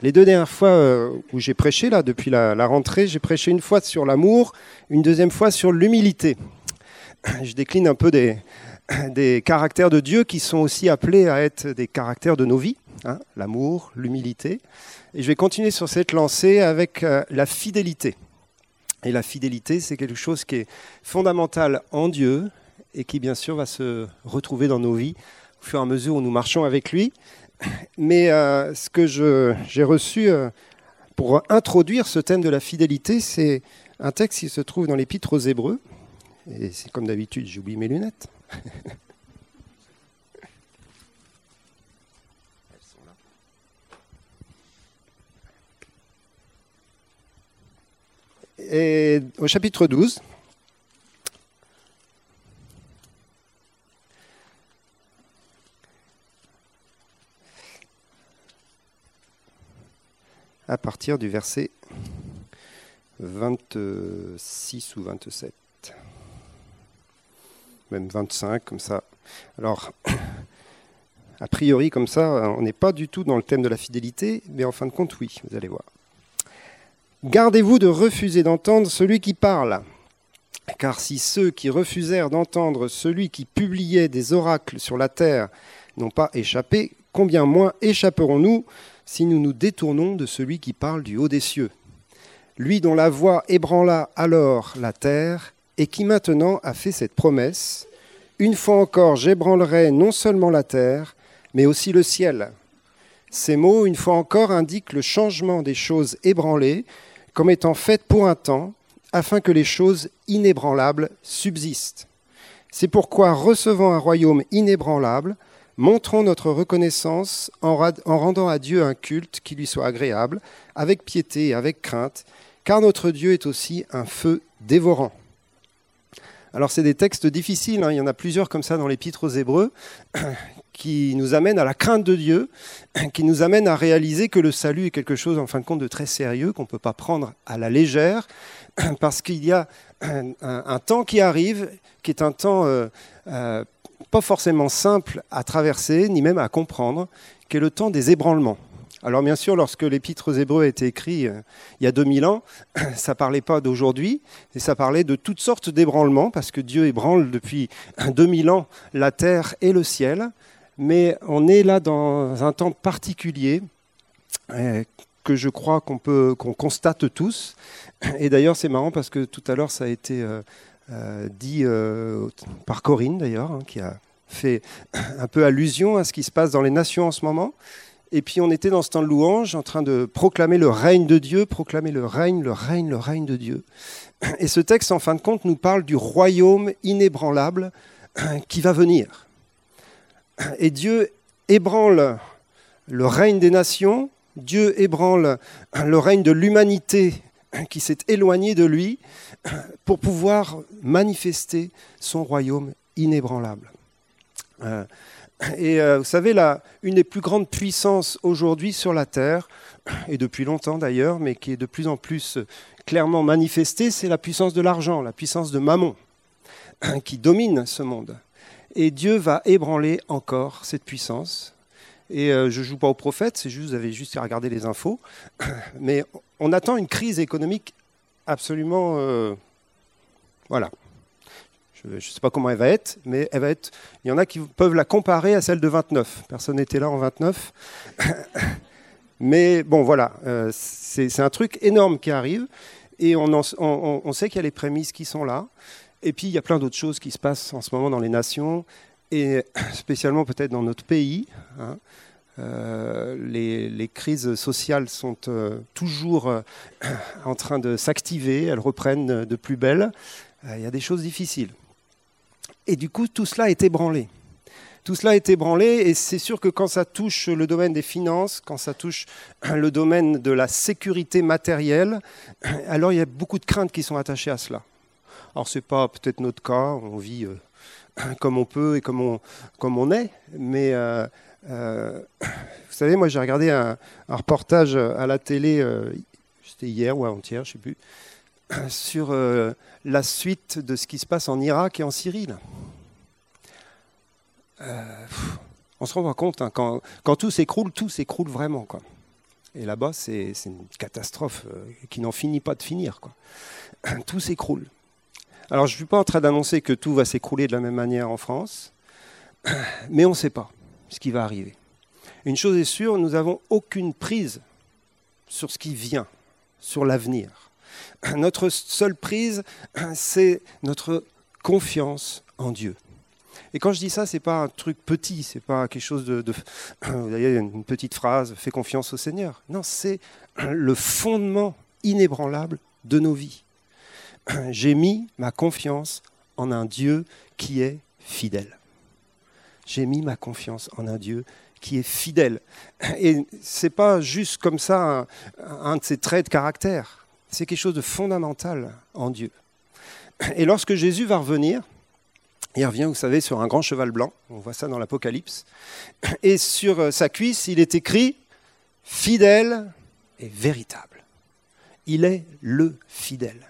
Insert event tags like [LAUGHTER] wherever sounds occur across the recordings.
Les deux dernières fois euh, où j'ai prêché, là, depuis la, rentrée, j'ai prêché une fois sur l'amour, une deuxième fois sur l'humilité. Je décline un peu des, caractères de Dieu qui sont aussi appelés à être des caractères de nos vies, hein, l'amour, l'humilité. Et je vais continuer sur cette lancée avec euh, la fidélité. Et la fidélité, c'est quelque chose qui est fondamental en Dieu et qui, bien sûr, va se retrouver dans nos vies au fur et à mesure où nous marchons avec lui. Mais euh, ce que j'ai reçu euh, pour introduire ce thème de la fidélité, c'est un texte qui se trouve dans l'Épître aux Hébreux. Et c'est comme d'habitude, j'ai oublié mes lunettes. [LAUGHS] Et au chapitre 12, à partir du verset 26 ou 27, même 25, comme ça. Alors, [CLEARS THROAT] a priori, comme ça, on n'est pas du tout dans le thème de la fidélité, mais en fin de compte, oui, vous allez voir. Gardez-vous de refuser d'entendre celui qui parle, car si ceux qui refusèrent d'entendre celui qui publiait des oracles sur la terre n'ont pas échappé, combien moins échapperons-nous si nous nous détournons de celui qui parle du haut des cieux, lui dont la voix ébranla alors la terre, et qui maintenant a fait cette promesse, Une fois encore j'ébranlerai non seulement la terre, mais aussi le ciel. Ces mots, une fois encore, indiquent le changement des choses ébranlées comme étant faites pour un temps, afin que les choses inébranlables subsistent. C'est pourquoi, recevant un royaume inébranlable, Montrons notre reconnaissance en, rendant à Dieu un culte qui lui soit agréable, avec piété et avec crainte, car notre Dieu est aussi un feu dévorant. Alors c'est des textes difficiles, hein. il y en a plusieurs comme ça dans l'épître aux Hébreux, [COUGHS] qui nous amènent à la crainte de Dieu, [COUGHS] qui nous amènent à réaliser que le salut est quelque chose en fin de compte de très sérieux, qu'on ne peut pas prendre à la légère, [COUGHS] parce qu'il y a un, temps qui arrive, qui est un temps euh, euh, pas forcément simple à traverser, ni même à comprendre, qui est le temps des ébranlements. Alors bien sûr, lorsque l'épître aux Hébreux a été écrit euh, il y a 2000 ans, [CLEARS THROAT] ça parlait pas d'aujourd'hui, et ça parlait de toutes sortes d'ébranlements, parce que Dieu ébranle depuis [CLEARS THROAT] 2000 ans la terre et le ciel, mais on est là dans un temps particulier euh, que je crois qu'on peut qu'on constate tous. Et d'ailleurs, c'est marrant parce que tout à l'heure, ça a été euh, dit euh, par Corinne d'ailleurs, hein, qui a fait [COUGHS] un peu allusion à ce qui se passe dans les nations en ce moment. Et puis on était dans ce temps de louange en train de proclamer le règne de Dieu, proclamer le règne, le règne, le règne de Dieu. [COUGHS] Et ce texte, en fin de compte, nous parle du royaume inébranlable [COUGHS] qui va venir. Et Dieu ébranle le règne des nations, Dieu ébranle le règne de l'humanité qui s'est éloigné de lui pour pouvoir manifester son royaume inébranlable. Euh, et euh, vous savez, une des plus grandes puissances aujourd'hui sur la Terre, et depuis longtemps d'ailleurs, mais qui est de plus en plus clairement manifestée, c'est la puissance de l'argent, la puissance de Mammon, qui domine ce monde. Et Dieu va ébranler encore cette puissance. Et euh, je ne joue pas au prophète, c'est juste, vous avez juste à regarder les infos. [COUGHS] Mais on attend une crise économique absolument. Euh, voilà. Je ne sais pas comment elle va être, mais elle va être. Il y en a qui peuvent la comparer à celle de 29. Personne n'était là en 29. [COUGHS] mais bon, voilà. Euh, c'est un truc énorme qui arrive. Et on, sait qu'il y a les prémices qui sont là. Et puis, il y a plein d'autres choses qui se passent en ce moment dans les nations, et [COUGHS] spécialement peut-être dans notre pays. Hein. Euh, les, crises sociales sont euh, toujours euh, [CLEARS THROAT] en train de s'activer, elles reprennent de plus belle. Il y a des choses difficiles. Et du coup, tout cela est ébranlé. Tout cela est ébranlé et c'est sûr que quand ça touche le domaine des finances, quand ça touche [CLEARS THROAT] le domaine de la sécurité matérielle, [CLEARS THROAT] alors il y a beaucoup de craintes qui sont attachées à cela. Alors ce n'est pas peut-être notre cas, on vit comme on peut et comme on, comme on est, mais euh, [COUGHS] vous savez, moi j'ai regardé un, reportage à la télé, euh, c'était hier ou avant-hier, je ne sais plus, [COUGHS] sur euh, la suite de ce qui se passe en Irak et en Syrie. on se rend compte, hein, quand, tout s'écroule, tout s'écroule vraiment. Quoi. Et là-bas, c'est une catastrophe qui n'en finit pas de finir. Quoi. [COUGHS] Tout s'écroule. Alors, je ne suis pas en train d'annoncer que tout va s'écrouler de la même manière en France, mais on ne sait pas ce qui va arriver. Une chose est sûre, nous n'avons aucune prise sur ce qui vient, sur l'avenir. Notre seule prise, c'est notre confiance en Dieu. Et quand je dis ça, ce n'est pas un truc petit, c'est pas quelque chose de, Vous voyez, une petite phrase, fais confiance au Seigneur. Non, c'est le fondement inébranlable de nos vies. J'ai mis ma confiance en un Dieu qui est fidèle. J'ai mis ma confiance en un Dieu qui est fidèle. Et ce n'est pas juste comme ça un, de ses traits de caractère. C'est quelque chose de fondamental en Dieu. Et lorsque Jésus va revenir, il revient, vous savez, sur un grand cheval blanc. On voit ça dans l'Apocalypse. Et sur euh, sa cuisse, il est écrit fidèle et véritable. Il est le fidèle.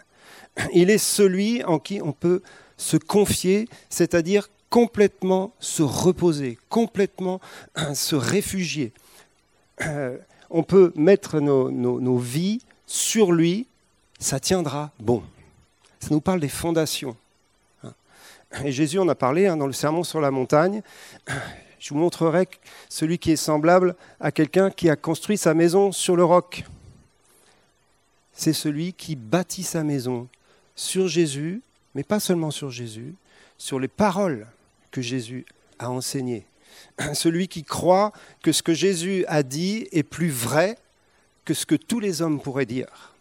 Il est celui en qui on peut se confier, c'est-à-dire complètement se reposer, complètement [CLEARS THROAT] se réfugier. Euh, on peut mettre nos, vies sur lui, ça tiendra bon. Ça nous parle des fondations. Et Jésus en a parlé hein, dans le sermon sur la montagne. Je vous montrerai celui qui est semblable à quelqu'un qui a construit sa maison sur le roc. C'est celui qui bâtit sa maison sur Jésus, mais pas seulement sur Jésus, sur les paroles que Jésus a enseignées. [CLEARS THROAT] Celui qui croit que ce que Jésus a dit est plus vrai que ce que tous les hommes pourraient dire.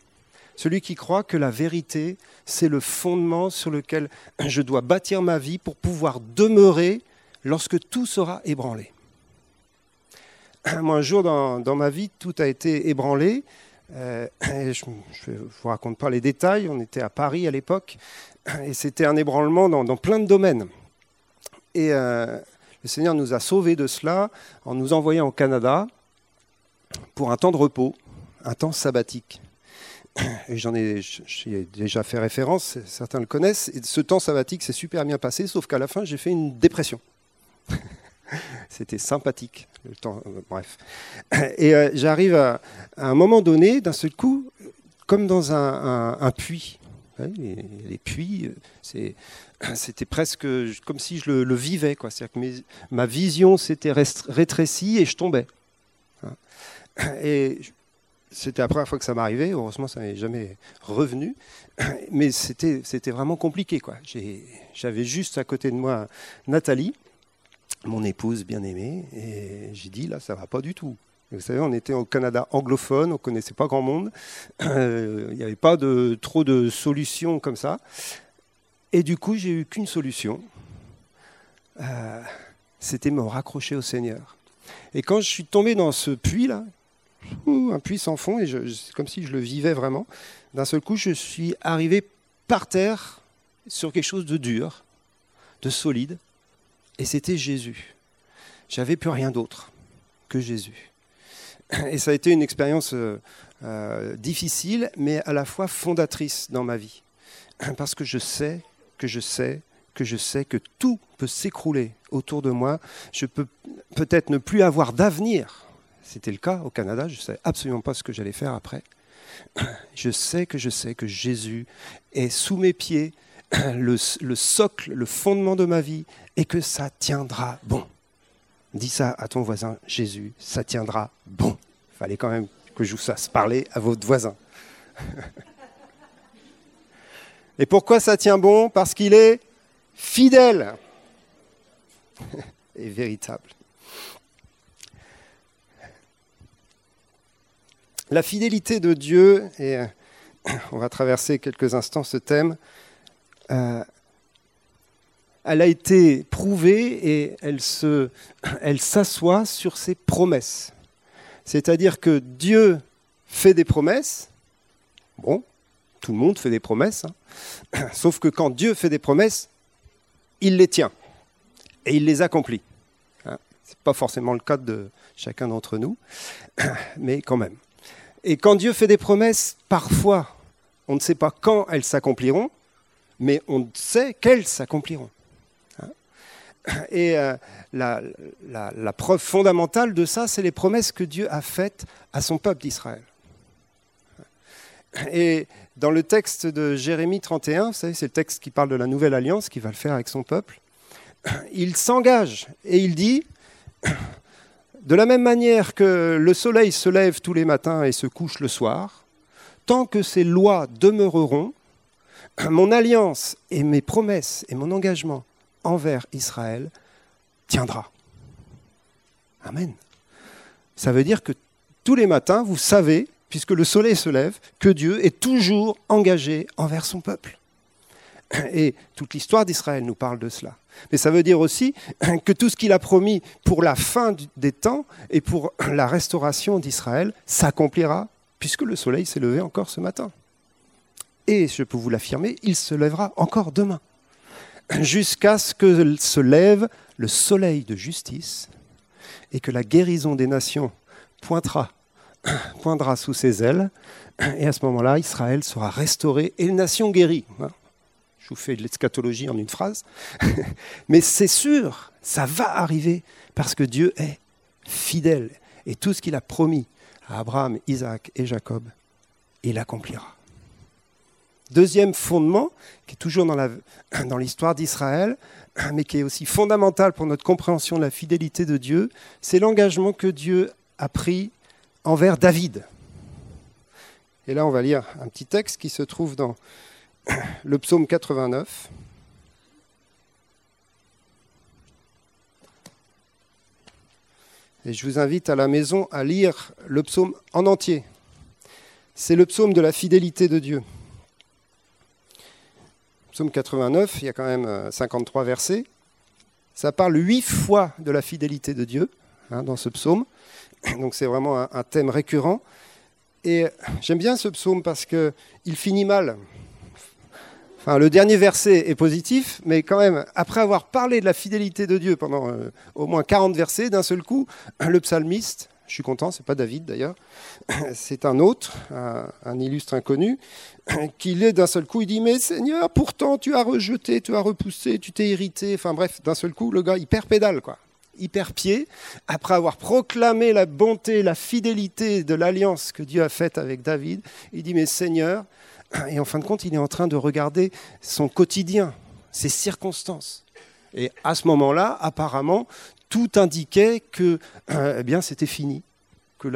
Celui qui croit que la vérité, c'est le fondement sur lequel [CLEARS THROAT] je dois bâtir ma vie pour pouvoir demeurer lorsque tout sera ébranlé. [CLEARS THROAT] Moi, un jour dans, ma vie, tout a été ébranlé. Euh, je ne vous raconte pas les détails, on était à Paris à l'époque, et c'était un ébranlement dans, plein de domaines. Et euh, le Seigneur nous a sauvés de cela en nous envoyant au Canada pour un temps de repos, un temps sabbatique et j'en ai, déjà fait référence, certains le connaissent, et ce temps sabbatique s'est super bien passé, sauf qu'à la fin, j'ai fait une dépression. [LAUGHS] C'était sympathique, le temps, euh, bref. Et euh, j'arrive à, un moment donné, d'un seul coup, comme dans un, puits. Les, puits, [CLEARS THROAT] c'était presque comme si je le, vivais. C'est-à-dire que ma vision s'était rétrécie et je tombais. Hein. [CLEARS THROAT] Et c'était la première fois que ça m'arrivait. Heureusement, ça n'est jamais revenu. [CLEARS THROAT] Mais c'était, vraiment compliqué. J'avais juste à côté de moi Nathalie, mon épouse bien-aimée, et j'ai dit, là, ça va pas du tout. Vous savez, on était au Canada anglophone, on connaissait pas grand monde. [CLEARS THROAT] Euh, il n'y avait pas de, trop de solutions comme ça. Et du coup, j'ai eu qu'une solution. Euh, c'était me raccrocher au Seigneur. Et quand je suis tombé dans ce puits-là, un puits sans fond, et c'est comme si je le vivais vraiment. D'un seul coup, je suis arrivé par terre sur quelque chose de dur, de solide, et c'était Jésus. J'avais plus rien d'autre que Jésus. Et ça a été une expérience euh, euh, difficile, mais à la fois fondatrice dans ma vie. Parce que je sais, que je sais, que je sais que tout peut s'écrouler autour de moi. Je peux peut-être ne plus avoir d'avenir c'était le cas au Canada, je ne savais absolument pas ce que j'allais faire après. Je sais que je sais que Jésus est sous mes pieds, le, socle, le fondement de ma vie, et que ça tiendra bon. Dis ça à ton voisin, Jésus, ça tiendra bon. Fallait quand même que je vous fasse parler à votre voisin. [LAUGHS] Et pourquoi ça tient bon? Parce qu'il est fidèle [LAUGHS] et véritable. La fidélité de Dieu, et [COUGHS] on va traverser quelques instants ce thème, euh, elle a été prouvée et elle, se, [COUGHS] elle s'assoit sur ses promesses. C'est-à-dire que Dieu fait des promesses. Bon, tout le monde fait des promesses. Hein. [CLEARS THROAT] Sauf que quand Dieu fait des promesses, il les tient et il les accomplit. Hein. Ce n'est pas forcément le cas de chacun d'entre nous, [CLEARS THROAT] mais quand même. Et quand Dieu fait des promesses, parfois, on ne sait pas quand elles s'accompliront, mais on sait qu'elles s'accompliront. Et euh, la, preuve fondamentale de ça, c'est les promesses que Dieu a faites à son peuple d'Israël. Et dans le texte de Jérémie 31, vous savez, c'est le texte qui parle de la nouvelle alliance qu'il va le faire avec son peuple, il s'engage et il dit, de la même manière que le soleil se lève tous les matins et se couche le soir, tant que ces lois demeureront, mon alliance et mes promesses et mon engagement envers Israël tiendra. Amen. Ça veut dire que tous les matins, vous savez, puisque le soleil se lève, que Dieu est toujours engagé envers son peuple. Et toute l'histoire d'Israël nous parle de cela. Mais ça veut dire aussi que tout ce qu'il a promis pour la fin des temps et pour la restauration d'Israël s'accomplira, puisque le soleil s'est levé encore ce matin. Et je peux vous l'affirmer, il se lèvera encore demain, jusqu'à ce que se lève le soleil de justice et que la guérison des nations pointera, [COUGHS] poindra sous ses ailes. Et à ce moment-là, Israël sera restauré et les nations guéries. Je vous fais de l'eschatologie en une phrase. [LAUGHS] Mais c'est sûr, ça va arriver parce que Dieu est fidèle. Et tout ce qu'il a promis à Abraham, Isaac et Jacob, il accomplira. Deuxième fondement, qui est toujours dans [CLEARS THROAT] l'histoire d'Israël, [CLEARS THROAT] mais qui est aussi fondamental pour notre compréhension de la fidélité de Dieu, c'est l'engagement que Dieu a pris envers David. Et là, on va lire un petit texte qui se trouve dans [CLEARS THROAT] le psaume 89. Et je vous invite à la maison à lire le psaume en entier. C'est le psaume de la fidélité de Dieu. Psaume 89, il y a quand même 53 euh, versets. Ça parle huit fois de la fidélité de Dieu hein, dans ce psaume. [COUGHS] Donc c'est vraiment un, thème récurrent. Et j'aime bien ce psaume parce qu'il finit mal le dernier verset est positif, mais quand même, après avoir parlé de la fidélité de Dieu pendant euh, au moins 40 versets, d'un seul coup, [COUGHS] le psalmiste, je suis content, c'est pas David d'ailleurs, [CLEARS THROAT] c'est un autre, un, illustre inconnu, [CLEARS THROAT] qui est d'un seul coup, il dit Mais Seigneur, pourtant tu as rejeté, tu as repoussé, tu t'es irrité. Enfin bref, d'un seul coup, le gars, il perd pédale, quoi. Il perd pied, après avoir proclamé la bonté, la fidélité de l'alliance que Dieu a faite avec David, il dit Mais Seigneur, [CLEARS THROAT] et en fin de compte, il est en train de regarder son quotidien, ses circonstances. Et à ce moment-là, apparemment, tout indiquait que euh, eh bien, c'était fini, que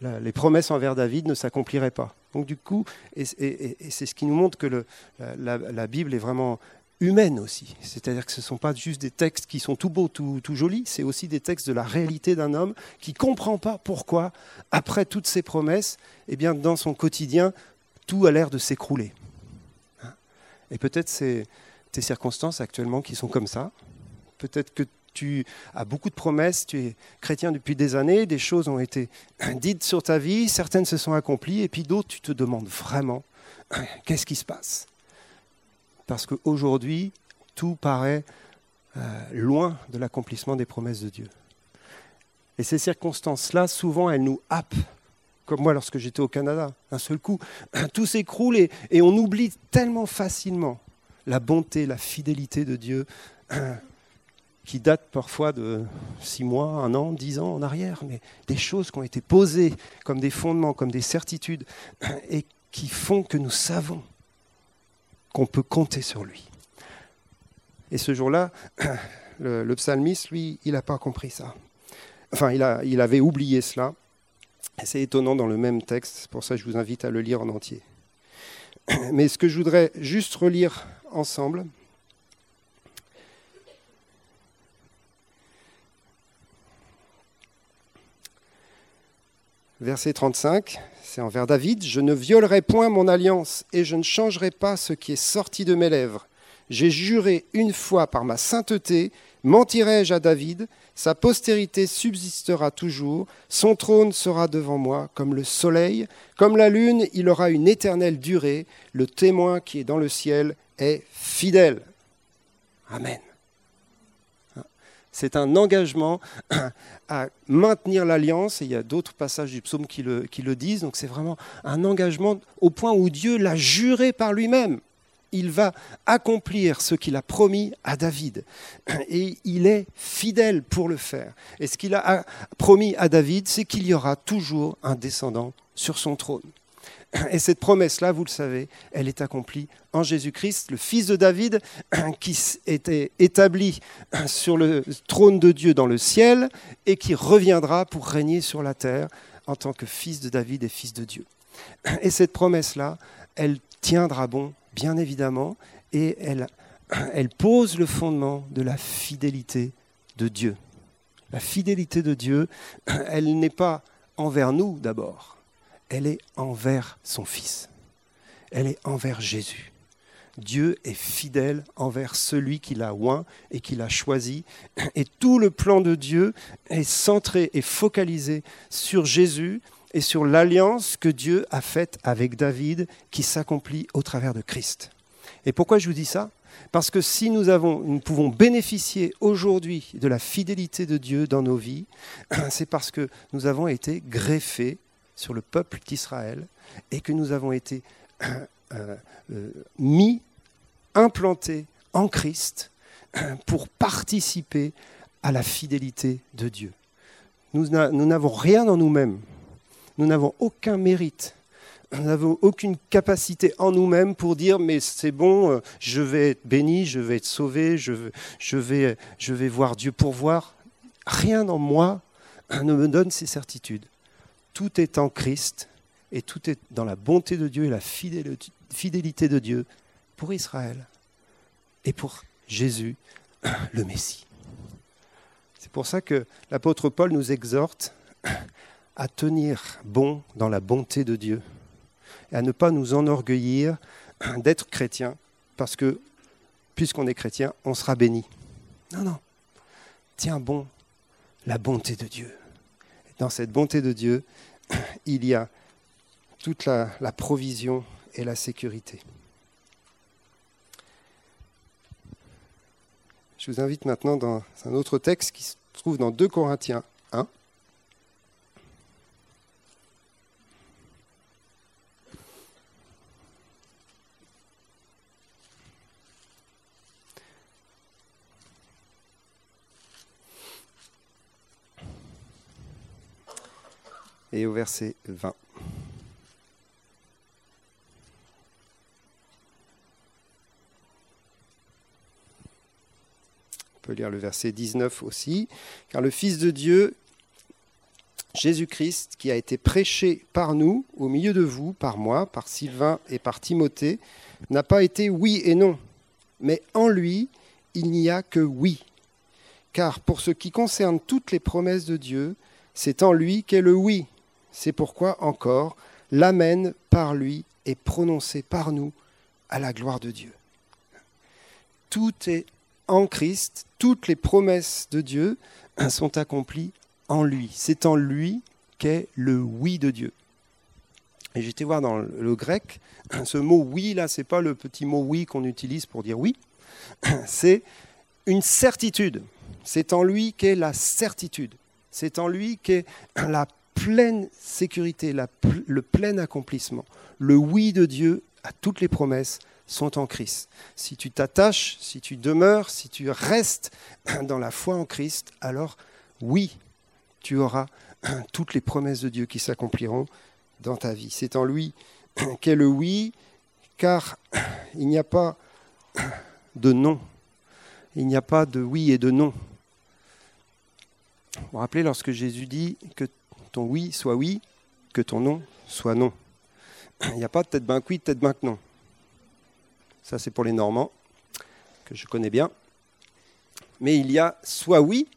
les promesses envers David ne s'accompliraient pas. Donc du coup, et, c'est ce qui nous montre que la, Bible est vraiment humaine aussi. C'est-à-dire que ce ne sont pas juste des textes qui sont tout beaux, tout, tout jolis, c'est aussi des textes de la réalité d'un homme qui ne comprend pas pourquoi, après toutes ces promesses, eh bien, dans son quotidien, tout a l'air de s'écrouler. Hein? Et peut-être c'est tes circonstances actuellement qui sont comme ça. Peut-être que tu as beaucoup de promesses, tu es chrétien depuis des années, des choses ont été [CLEARS THROAT] dites sur ta vie, certaines se sont accomplies, et puis d'autres, tu te demandes vraiment [CLEARS THROAT] qu'est-ce qui se passe? Parce qu'aujourd'hui, tout paraît euh, loin de l'accomplissement des promesses de Dieu. Et ces circonstances-là, souvent, elles nous happent comme moi lorsque j'étais au Canada. D'un seul coup, [CLEARS THROAT] tout s'écroule et, on oublie tellement facilement la bonté, la fidélité de Dieu, qui date parfois de six mois, un an, dix ans en arrière, mais des choses qui ont été posées comme des fondements, comme des certitudes, [CLEARS THROAT] et qui font que nous savons qu'on peut compter sur lui. Et ce jour-là, [CLEARS THROAT] le, psalmiste, lui, il n'a pas compris ça. Enfin, il, a, il avait oublié cela. C'est étonnant dans le même texte, pour ça je vous invite à le lire en entier. [CLEARS THROAT] Mais ce que je voudrais juste relire ensemble, verset 35, c'est envers David, Je ne violerai point mon alliance et je ne changerai pas ce qui est sorti de mes lèvres. J'ai juré une fois par ma sainteté, mentirai-je à David sa postérité subsistera toujours, son trône sera devant moi comme le soleil, comme la lune, il aura une éternelle durée, le témoin qui est dans le ciel est fidèle. Amen. C'est un engagement [CLEARS THROAT] à maintenir l'alliance, et il y a d'autres passages du psaume qui le, disent, donc c'est vraiment un engagement au point où Dieu l'a juré par lui-même. il va accomplir ce qu'il a promis à David. [CLEARS THROAT] Et il est fidèle pour le faire. Et ce qu'il a promis à David, c'est qu'il y aura toujours un descendant sur son trône. [CLEARS THROAT] Et cette promesse-là, vous le savez, elle est accomplie en Jésus-Christ, le Fils de David, [CLEARS THROAT] qui était établi [CLEARS THROAT] sur le trône de Dieu dans le ciel et qui reviendra pour régner sur la terre en tant que Fils de David et Fils de Dieu. Et cette promesse-là, elle tiendra bon, bien évidemment, et elle, elle pose le fondement de la fidélité de Dieu. La fidélité de Dieu, elle n'est pas envers nous d'abord, elle est envers son Fils. Elle est envers Jésus. Dieu est fidèle envers celui qu'il a oint et qu'il a choisi. Et tout le plan de Dieu est centré et focalisé sur Jésus et sur l'alliance que Dieu a faite avec David qui s'accomplit au travers de Christ. Et pourquoi je vous dis ça? Parce que si nous, avons, nous pouvons bénéficier aujourd'hui de la fidélité de Dieu dans nos vies, [CLEARS THROAT] c'est parce que nous avons été greffés sur le peuple d'Israël et que nous avons été [CLEARS THROAT] euh, euh, mis, implantés en Christ [CLEARS THROAT] pour participer à la fidélité de Dieu. Nous n'avons rien en nous-mêmes. Nous n'avons aucun mérite. Nous n'avons aucune capacité en nous-mêmes pour dire mais c'est bon, euh, je vais être béni, je vais être sauvé, je vais, je vais, je voir Dieu pourvoir. Rien en moi ne me donne ces certitudes. Tout est en Christ et tout est dans la bonté de Dieu et la fidélité de Dieu pour Israël et pour Jésus, [CLEARS THROAT] le Messie. C'est pour ça que l'apôtre Paul nous exhorte à tenir bon dans la bonté de Dieu et à ne pas nous enorgueillir [CLEARS THROAT] d'être chrétien parce que puisqu'on est chrétien, on sera béni. Non, non. Tiens bon la bonté de Dieu. Dans cette bonté de Dieu, [CLEARS THROAT] il y a toute la, provision et la sécurité. Je vous invite maintenant dans un autre texte qui se trouve dans 2 Corinthiens et au verset 20. On peut lire le verset 19 aussi. Car le Fils de Dieu, Jésus-Christ, qui a été prêché par nous, au milieu de vous, par moi, par Sylvain et par Timothée, n'a pas été oui et non, mais en lui, il n'y a que oui. Car pour ce qui concerne toutes les promesses de Dieu, c'est en lui qu'est le oui, c'est pourquoi encore l'Amen par lui est prononcé par nous à la gloire de Dieu. Tout est en Christ, toutes les promesses de Dieu [CLEARS THROAT] sont accomplies en lui. C'est en lui qu'est le oui de Dieu. Et j'étais voir dans le grec, [CLEARS THROAT] ce mot oui, là, c'est pas le petit mot oui qu'on utilise pour dire oui, [CLEARS THROAT] c'est une certitude. C'est en lui qu'est la certitude. C'est en lui qu'est la pleine sécurité, le plein accomplissement. Le oui de Dieu à toutes les promesses sont en Christ. Si tu t'attaches, si tu demeures, si tu restes [CLEARS THROAT] dans la foi en Christ, alors oui, tu auras [CLEARS THROAT] toutes les promesses de Dieu qui s'accompliront dans ta vie. C'est en lui [CLEARS THROAT] qu'est le oui, car il n'y a pas de non. Il n'y a pas de oui et de non. Vous vous rappelez lorsque Jésus dit que oui soit oui, que ton non soit non. Il n'y a pas de tête ben oui, tête ben non. Ça, c'est pour les Normands, que je connais bien. Mais il y a soit oui,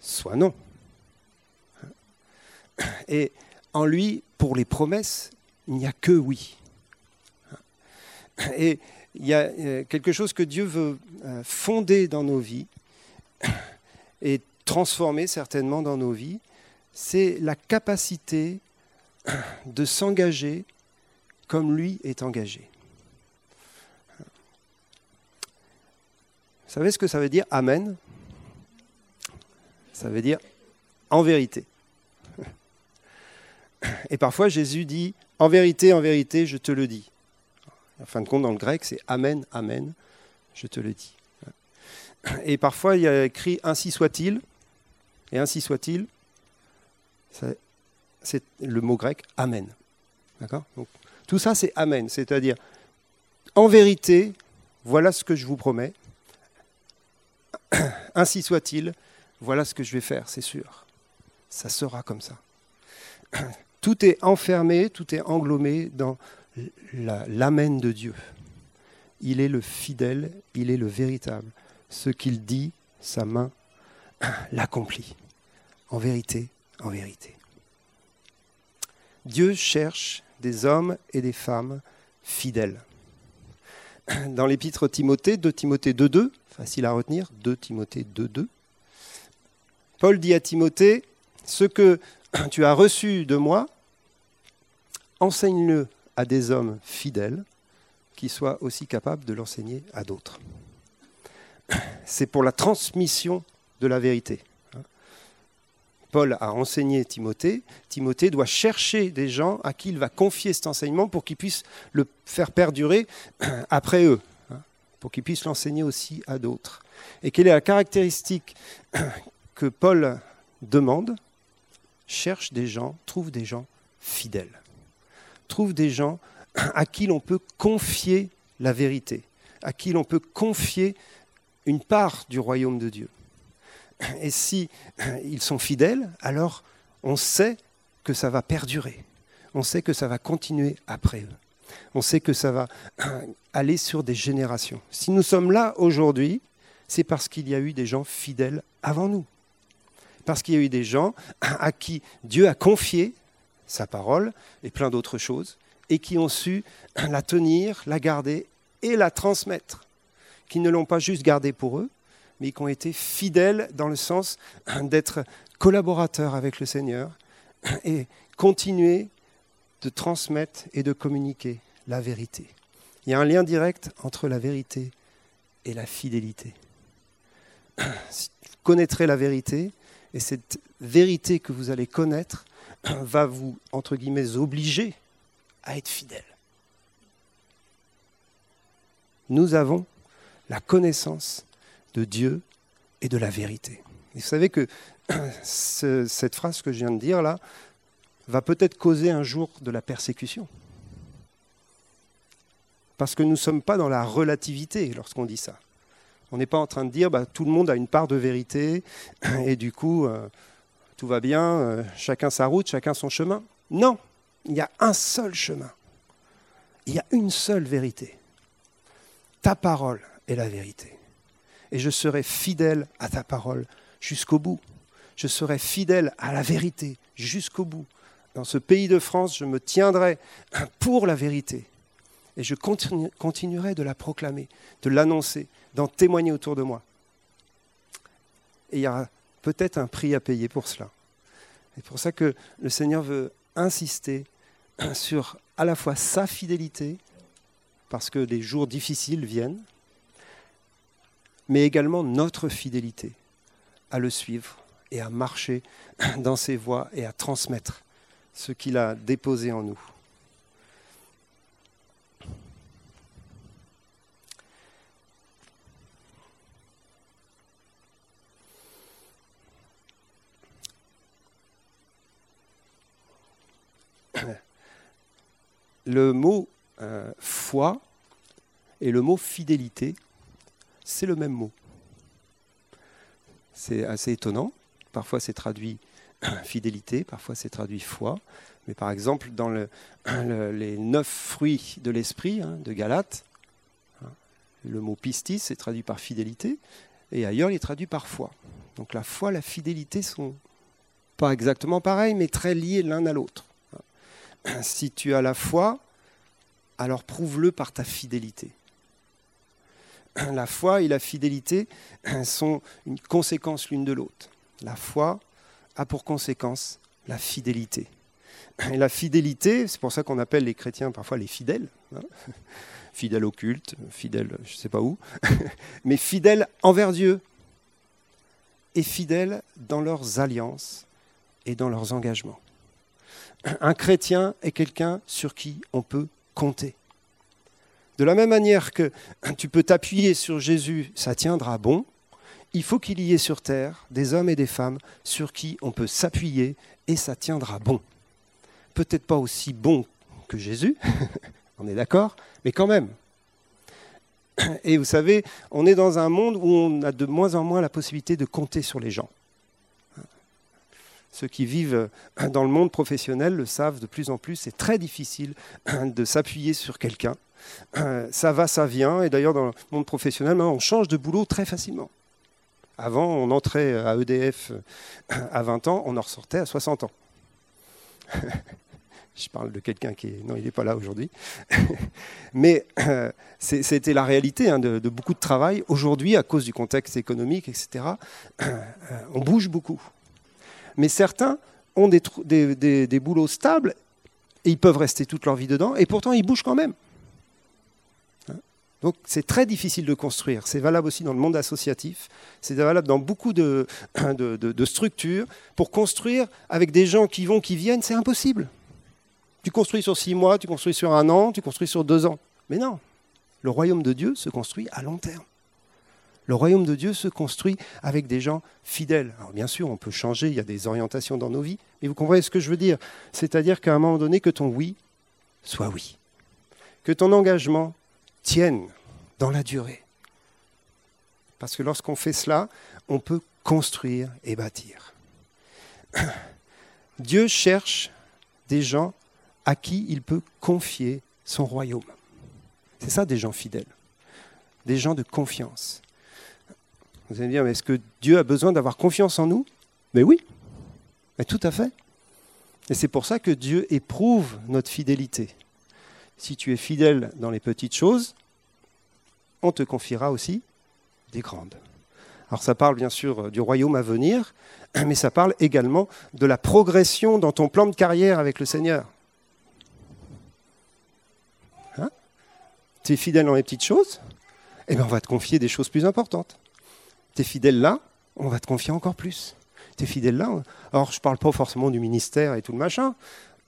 soit non. Et en lui, pour les promesses, il n'y a que oui. Et il y a euh, quelque chose que Dieu veut euh, fonder dans nos vies et transformer certainement dans nos vies, c'est la capacité de s'engager comme lui est engagé. Vous savez ce que ça veut dire Amen? Ça veut dire en vérité. Et parfois Jésus dit En vérité, en vérité, je te le dis. En fin de compte, dans le grec, c'est Amen, Amen, je te le dis. Et parfois, il y a écrit Ainsi soit-il, et ainsi soit-il, c'est le mot grec Amen. D'accord Tout ça, c'est Amen, c'est-à-dire, en vérité, voilà ce que je vous promets, [COUGHS] ainsi soit-il, voilà ce que je vais faire, c'est sûr. Ça sera comme ça. [COUGHS] Tout est enfermé, tout est englomé dans l'amen de Dieu. Il est le fidèle, il est le véritable. Ce qu'il dit, sa main [COUGHS] l'accomplit. En vérité, en vérité. Dieu cherche des hommes et des femmes fidèles. Dans l'épître Timothée, 2 Timothée 2.2, facile à retenir, 2 Timothée 2.2, Paul dit à Timothée, ce que tu as reçu de moi, enseigne-le à des hommes fidèles qui soient aussi capables de l'enseigner à d'autres. C'est pour la transmission de la vérité. Paul a enseigné Timothée. Timothée doit chercher des gens à qui il va confier cet enseignement pour qu'ils puissent le faire perdurer [CLEARS THROAT] après eux, hein, pour qu'ils puissent l'enseigner aussi à d'autres. Et quelle est la caractéristique [CLEARS THROAT] que Paul demande? Cherche des gens, trouve des gens fidèles trouve des gens [CLEARS THROAT] à qui l'on peut confier la vérité, à qui l'on peut confier une part du royaume de Dieu. Et si ils sont fidèles, alors on sait que ça va perdurer. On sait que ça va continuer après eux. On sait que ça va aller sur des générations. Si nous sommes là aujourd'hui, c'est parce qu'il y a eu des gens fidèles avant nous. Parce qu'il y a eu des gens à qui Dieu a confié sa parole et plein d'autres choses, et qui ont su la tenir, la garder et la transmettre, qui ne l'ont pas juste gardée pour eux, mais qui ont été fidèles dans le sens d'être collaborateurs avec le Seigneur et continuer de transmettre et de communiquer la vérité. Il y a un lien direct entre la vérité et la fidélité. Vous connaîtrez la vérité, et cette vérité que vous allez connaître va vous, entre guillemets, obliger à être fidèle. Nous avons la connaissance de Dieu et de la vérité. vous savez que [CLEARS THROAT] cette phrase que je viens de dire là va peut-être causer un jour de la persécution. Parce que nous ne sommes pas dans la relativité lorsqu'on dit ça. On n'est pas en train de dire bah, tout le monde a une part de vérité [CLEARS THROAT] et du coup, euh, tout va bien, euh, chacun sa route, chacun son chemin. Non, il y a un seul chemin. Il y a une seule vérité. Ta parole est la vérité. Et je serai fidèle à ta parole jusqu'au bout. Je serai fidèle à la vérité jusqu'au bout. Dans ce pays de France, je me tiendrai pour la vérité. Et je continuerai de la proclamer, de l'annoncer, d'en témoigner autour de moi. Et il y aura peut-être un prix à payer pour cela. C'est pour ça que le Seigneur veut insister sur à la fois sa fidélité, parce que les jours difficiles viennent, mais également notre fidélité à le suivre et à marcher [CLEARS THROAT] dans ses voies et à transmettre ce qu'il a déposé en nous. [CLEARS THROAT] le mot euh, foi et le mot fidélité, c'est le même mot. C'est assez étonnant. Parfois c'est traduit [CLEARS THROAT] fidélité, parfois c'est traduit foi. Mais par exemple, dans [CLEARS THROAT] les neuf fruits de l'esprit hein, de Galate, hein, le mot pistis est traduit par fidélité, et ailleurs il est traduit par foi. Donc la foi, la fidélité sont pas exactement pareils, mais très liés l'un à l'autre. [CLEARS THROAT] si tu as la foi, alors prouve-le par ta fidélité. [CLEARS THROAT] La foi et la fidélité [CLEARS THROAT] sont une conséquence l'une de l'autre. La foi a pour conséquence la fidélité. Et la fidélité, c'est pour ça qu'on appelle les chrétiens parfois les fidèles, hein. [LAUGHS] fidèles au culte, fidèles je ne sais pas où, [LAUGHS] mais fidèles envers Dieu et fidèles dans leurs alliances et dans leurs engagements [CLEARS THROAT] un chrétien est quelqu'un sur qui on peut compter. De la même manière que tu peux t'appuyer sur Jésus, ça tiendra bon, il faut qu'il y ait sur terre des hommes et des femmes sur qui on peut s'appuyer et ça tiendra bon. Peut-être pas aussi bon que Jésus, [LAUGHS] on est d'accord, mais quand même. [CLEARS THROAT] Et vous savez, on est dans un monde où on a de moins en moins la possibilité de compter sur les gens. Ceux qui vivent dans le monde professionnel le savent de plus en plus, c'est très difficile de s'appuyer sur quelqu'un. [CLEARS THROAT] Ça va, ça vient, et d'ailleurs dans le monde professionnel, on change de boulot très facilement. Avant, on entrait à EDF [CLEARS THROAT] à 20 ans, on en ressortait à 60 ans. [LAUGHS] Je parle de quelqu'un qui est... Non, il n'est pas là aujourd'hui. [LAUGHS] Mais [CLEARS THROAT] c'était la réalité hein, de, beaucoup de travail. Aujourd'hui, à cause du contexte économique, etc., euh, on bouge beaucoup. Mais certains ont des, des, des, boulots stables et ils peuvent rester toute leur vie dedans, et pourtant ils bougent quand même. Donc c'est très difficile de construire. C'est valable aussi dans le monde associatif, c'est valable dans beaucoup [CLEARS THROAT] de, structures. Pour construire avec des gens qui vont, qui viennent, c'est impossible. Tu construis sur six mois, tu construis sur un an, tu construis sur deux ans. Mais non, le royaume de Dieu se construit à long terme. Le royaume de Dieu se construit avec des gens fidèles. Alors bien sûr, on peut changer, il y a des orientations dans nos vies, mais vous comprenez ce que je veux dire. C'est-à-dire qu'à un moment donné, que ton oui soit oui. Que ton engagement tienne dans la durée. Parce que lorsqu'on fait cela, on peut construire et bâtir. [CLEARS THROAT] Dieu cherche des gens à qui il peut confier son royaume. C'est ça des gens fidèles, des gens de confiance. Vous allez me dire, est-ce que Dieu a besoin d'avoir confiance en nous? Mais oui, mais tout à fait. Et c'est pour ça que Dieu éprouve notre fidélité. Si tu es fidèle dans les petites choses, on te confiera aussi des grandes. Alors ça parle bien sûr du royaume à venir, [CLEARS THROAT] mais ça parle également de la progression dans ton plan de carrière avec le Seigneur. tu es fidèle dans les petites choses, eh bien on va te confier des choses plus importantes. Tu es fidèle là, on va te confier encore plus. Tu es fidèle là. Alors je ne parle pas forcément du ministère et tout le machin,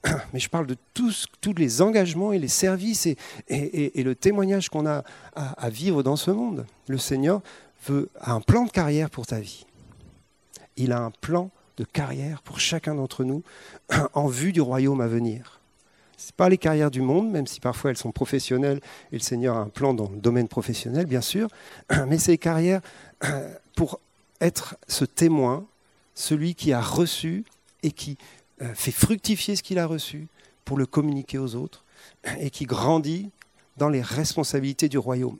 [CLEARS THROAT] mais je parle de tous, les engagements et les services et, le témoignage qu'on a à, vivre dans ce monde. Le Seigneur veut un plan de carrière pour ta vie. Il a un plan de carrière pour chacun d'entre nous [CLEARS THROAT] en vue du royaume à venir. Ce pas les carrières du monde, même si parfois elles sont professionnelles et le Seigneur a un plan dans le domaine professionnel, bien sûr, [CLEARS THROAT] mais c'est les carrières pour être ce témoin, celui qui a reçu et qui fait fructifier ce qu'il a reçu pour le communiquer aux autres et qui grandit dans les responsabilités du royaume.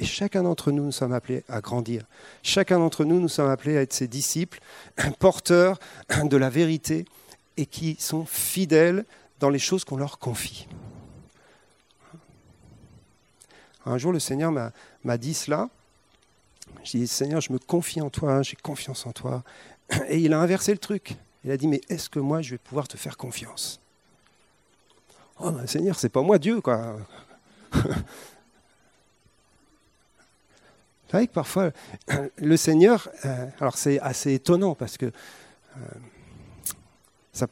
Et chacun d'entre nous, nous sommes appelés à grandir. Chacun d'entre nous, nous sommes appelés à être ses disciples, porteurs de la vérité et qui sont fidèles dans les choses qu'on leur confie. Un jour, le Seigneur m'a dit cela. J'ai dit, Seigneur, je me confie en toi, j'ai confiance en toi. Et il a inversé le truc. Il a dit, mais est-ce que moi, je vais pouvoir te faire confiance? Oh, ben, Seigneur, c'est pas moi Dieu, quoi. [LAUGHS] Vous savez que parfois, le Seigneur, euh, alors c'est assez étonnant parce que euh, ça,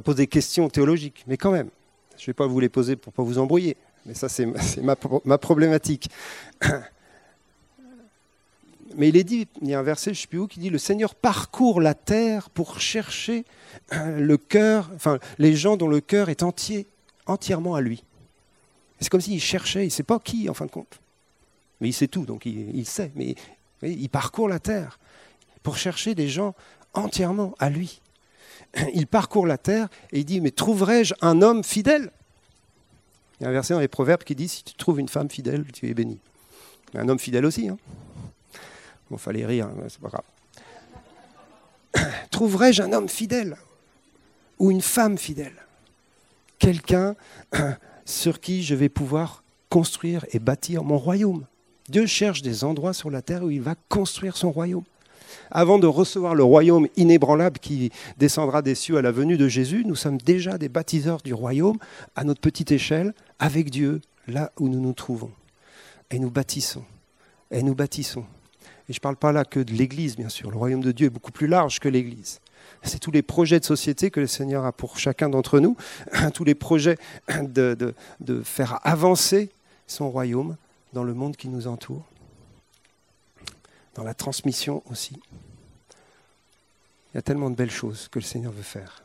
pose des questions théologiques, mais quand même, je ne vais pas vous les poser pour ne pas vous embrouiller, mais ça c'est ma, problématique. Mais il est dit, il y a un verset, je ne sais plus où, qui dit Le Seigneur parcourt la terre pour chercher euh, le cœur, enfin les gens dont le cœur est entier, entièrement à lui. C'est comme s'il cherchait, il ne sait pas qui en fin de compte. Mais il sait tout, donc il, sait. Mais il parcourt la terre pour chercher des gens entièrement à lui. [CLEARS THROAT] il parcourt la terre et il dit, mais trouverai-je un homme fidèle? Il y a un verset dans les Proverbes qui dit, si tu trouves une femme fidèle, tu es béni. Un homme fidèle aussi. Hein bon, fallait rire, hein, c'est pas grave. [COUGHS] Trouverai-je un homme fidèle ou une femme fidèle? Quelqu'un [COUGHS] sur qui je vais pouvoir construire et bâtir mon royaume. Dieu cherche des endroits sur la terre où il va construire son royaume avant de recevoir le royaume inébranlable qui descendra des cieux à la venue de Jésus, nous sommes déjà des baptiseurs du royaume à notre petite échelle, avec Dieu, là où nous nous trouvons. Et nous bâtissons. Et nous bâtissons. Et je ne parle pas là que de l'Église, bien sûr. Le royaume de Dieu est beaucoup plus large que l'Église. C'est tous les projets de société que le Seigneur a pour chacun d'entre nous, [LAUGHS] tous les projets de, de faire avancer son royaume dans le monde qui nous entoure, dans la transmission aussi. Il y a tellement de belles choses que le Seigneur veut faire.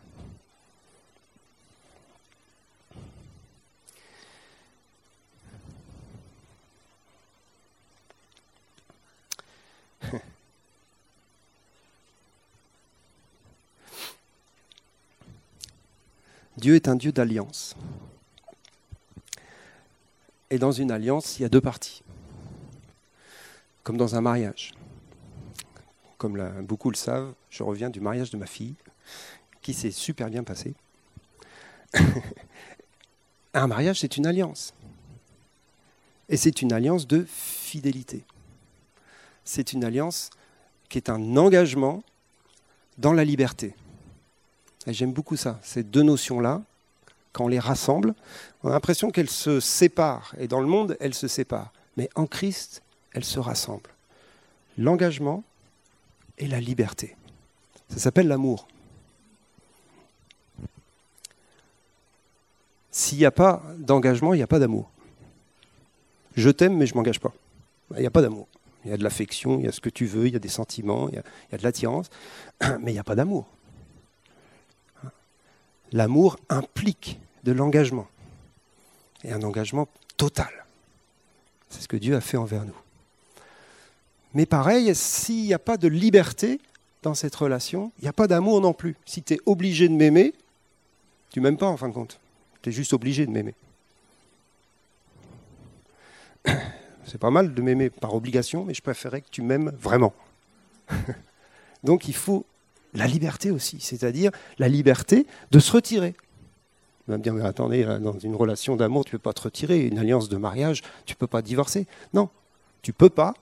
Dieu est un Dieu d'alliance. Et dans une alliance, il y a deux parties. Comme dans un mariage. Comme beaucoup le savent, je reviens du mariage de ma fille, qui s'est super bien passé. [LAUGHS] un mariage, c'est une alliance. Et c'est une alliance de fidélité. C'est une alliance qui est un engagement dans la liberté. J'aime beaucoup ça, ces deux notions-là, quand on les rassemble, on a l'impression qu'elles se séparent. Et dans le monde, elles se séparent. Mais en Christ, elles se rassemblent. L'engagement et la liberté. Ça s'appelle l'amour. S'il n'y a pas d'engagement, il n'y a pas d'amour. Je t'aime, mais je ne m'engage pas. Il n'y a pas d'amour. Il y a de l'affection, il y a ce que tu veux, il y a des sentiments, il y a, il y a de l'attirance, [COUGHS] mais il n'y a pas d'amour. L'amour implique de l'engagement, et un engagement total. C'est ce que Dieu a fait envers nous. Mais pareil, s'il n'y a pas de liberté dans cette relation, il n'y a pas d'amour non plus. Si tu es obligé de m'aimer, tu m'aimes pas en fin de compte. Tu es juste obligé de m'aimer. [COUGHS] C'est pas mal de m'aimer par obligation, mais je préférais que tu m'aimes vraiment. [LAUGHS] Donc il faut la liberté aussi, c'est-à-dire la liberté de se retirer. On va me dire, mais attendez, dans une relation d'amour, tu ne peux pas te retirer, une alliance de mariage, tu ne peux pas divorcer. Non, tu peux pas,